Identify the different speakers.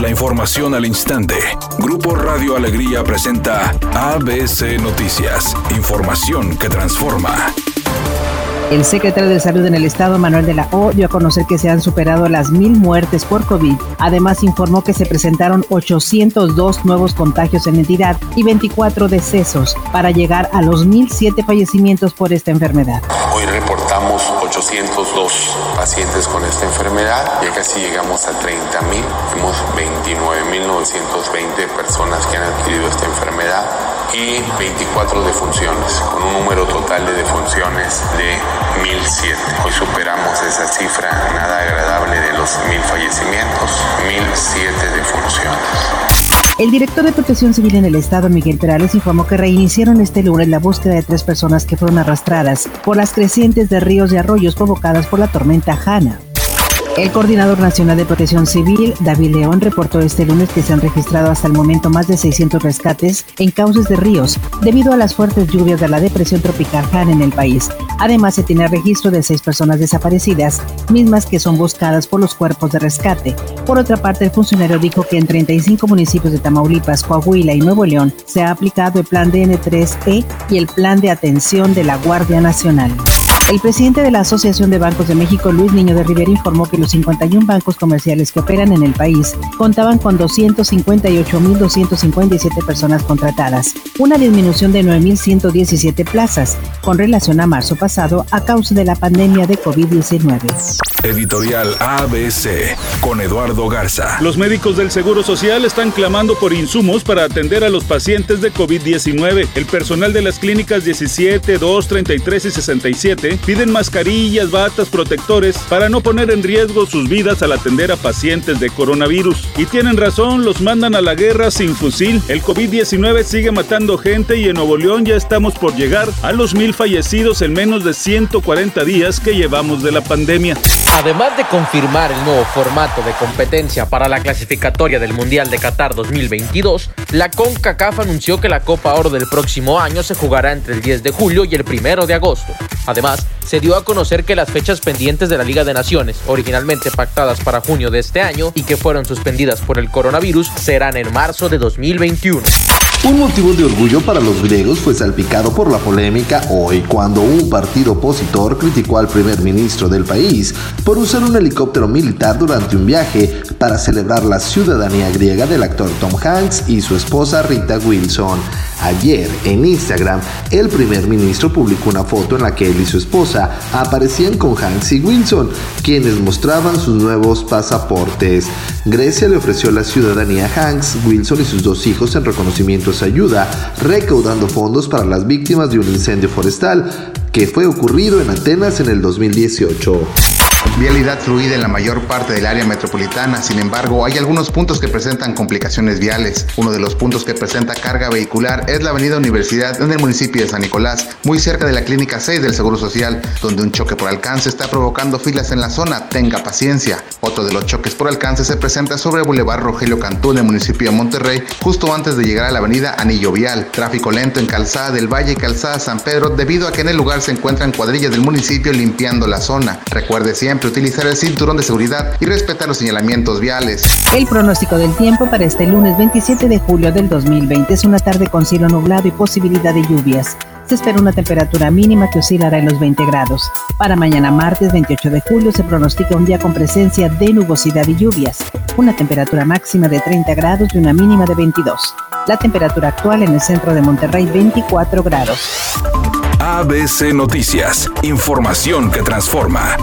Speaker 1: La información al instante. Grupo Radio Alegría presenta ABC Noticias. Información que transforma.
Speaker 2: El secretario de Salud en el Estado, Manuel de la O, dio a conocer que se han superado las mil muertes por COVID. Además, informó que se presentaron 802 nuevos contagios en entidad y 24 decesos para llegar a los 1.007 fallecimientos por esta enfermedad.
Speaker 3: Hoy reportamos 802 pacientes con esta enfermedad, ya casi llegamos a 30.000. Tenemos 29.920 personas que han adquirido esta enfermedad y 24 defunciones, con un número total de defunciones de 1007. Hoy superamos esa cifra nada agradable de los 1000 fallecimientos, 1007 defunciones.
Speaker 2: El director de Protección Civil en el Estado, Miguel Perales, informó que reiniciaron este lunes la búsqueda de tres personas que fueron arrastradas por las crecientes de ríos y arroyos provocadas por la tormenta Hanna. El coordinador nacional de protección civil, David León, reportó este lunes que se han registrado hasta el momento más de 600 rescates en cauces de ríos debido a las fuertes lluvias de la depresión tropical Han en el país. Además, se tiene registro de seis personas desaparecidas, mismas que son buscadas por los cuerpos de rescate. Por otra parte, el funcionario dijo que en 35 municipios de Tamaulipas, Coahuila y Nuevo León se ha aplicado el plan DN3E y el plan de atención de la Guardia Nacional. El presidente de la Asociación de Bancos de México, Luis Niño de Rivera, informó que los 51 bancos comerciales que operan en el país contaban con 258.257 personas contratadas, una disminución de 9.117 plazas con relación a marzo pasado a causa de la pandemia de COVID-19.
Speaker 1: Editorial ABC con Eduardo Garza.
Speaker 4: Los médicos del Seguro Social están clamando por insumos para atender a los pacientes de COVID-19. El personal de las clínicas 17, 2, 33 y 67 piden mascarillas, batas, protectores para no poner en riesgo sus vidas al atender a pacientes de coronavirus. Y tienen razón, los mandan a la guerra sin fusil. El COVID-19 sigue matando gente y en Nuevo León ya estamos por llegar a los mil fallecidos en menos de 140 días que llevamos de la pandemia.
Speaker 5: Además de confirmar el nuevo formato de competencia para la clasificatoria del Mundial de Qatar 2022, la CONCACAF anunció que la Copa Oro del próximo año se jugará entre el 10 de julio y el 1 de agosto. Además, se dio a conocer que las fechas pendientes de la Liga de Naciones, originalmente pactadas para junio de este año y que fueron suspendidas por el coronavirus, serán en marzo de 2021.
Speaker 6: Un motivo de orgullo para los griegos fue salpicado por la polémica hoy cuando un partido opositor criticó al primer ministro del país por usar un helicóptero militar durante un viaje para celebrar la ciudadanía griega del actor Tom Hanks y su esposa Rita Wilson. Ayer en Instagram, el primer ministro publicó una foto en la que él y su esposa aparecían con Hanks y Wilson, quienes mostraban sus nuevos pasaportes. Grecia le ofreció la ciudadanía a Hanks, Wilson y sus dos hijos en reconocimiento a su ayuda, recaudando fondos para las víctimas de un incendio forestal que fue ocurrido en Atenas en el 2018.
Speaker 7: Vialidad fluida en la mayor parte del área metropolitana, sin embargo, hay algunos puntos que presentan complicaciones viales. Uno de los puntos que presenta carga vehicular es la Avenida Universidad en el municipio de San Nicolás, muy cerca de la Clínica 6 del Seguro Social, donde un choque por alcance está provocando filas en la zona. Tenga paciencia. Otro de los choques por alcance se presenta sobre el Boulevard Rogelio Cantú en el municipio de Monterrey, justo antes de llegar a la Avenida Anillo Vial. Tráfico lento en Calzada del Valle y Calzada San Pedro, debido a que en el lugar se encuentran cuadrillas del municipio limpiando la zona. Recuerde siempre utilizar el cinturón de seguridad y respetar los señalamientos viales.
Speaker 2: El pronóstico del tiempo para este lunes 27 de julio del 2020 es una tarde con cielo nublado y posibilidad de lluvias. Se espera una temperatura mínima que oscilará en los 20 grados. Para mañana martes 28 de julio se pronostica un día con presencia de nubosidad y lluvias, una temperatura máxima de 30 grados y una mínima de 22. La temperatura actual en el centro de Monterrey 24 grados.
Speaker 1: ABC Noticias, información que transforma.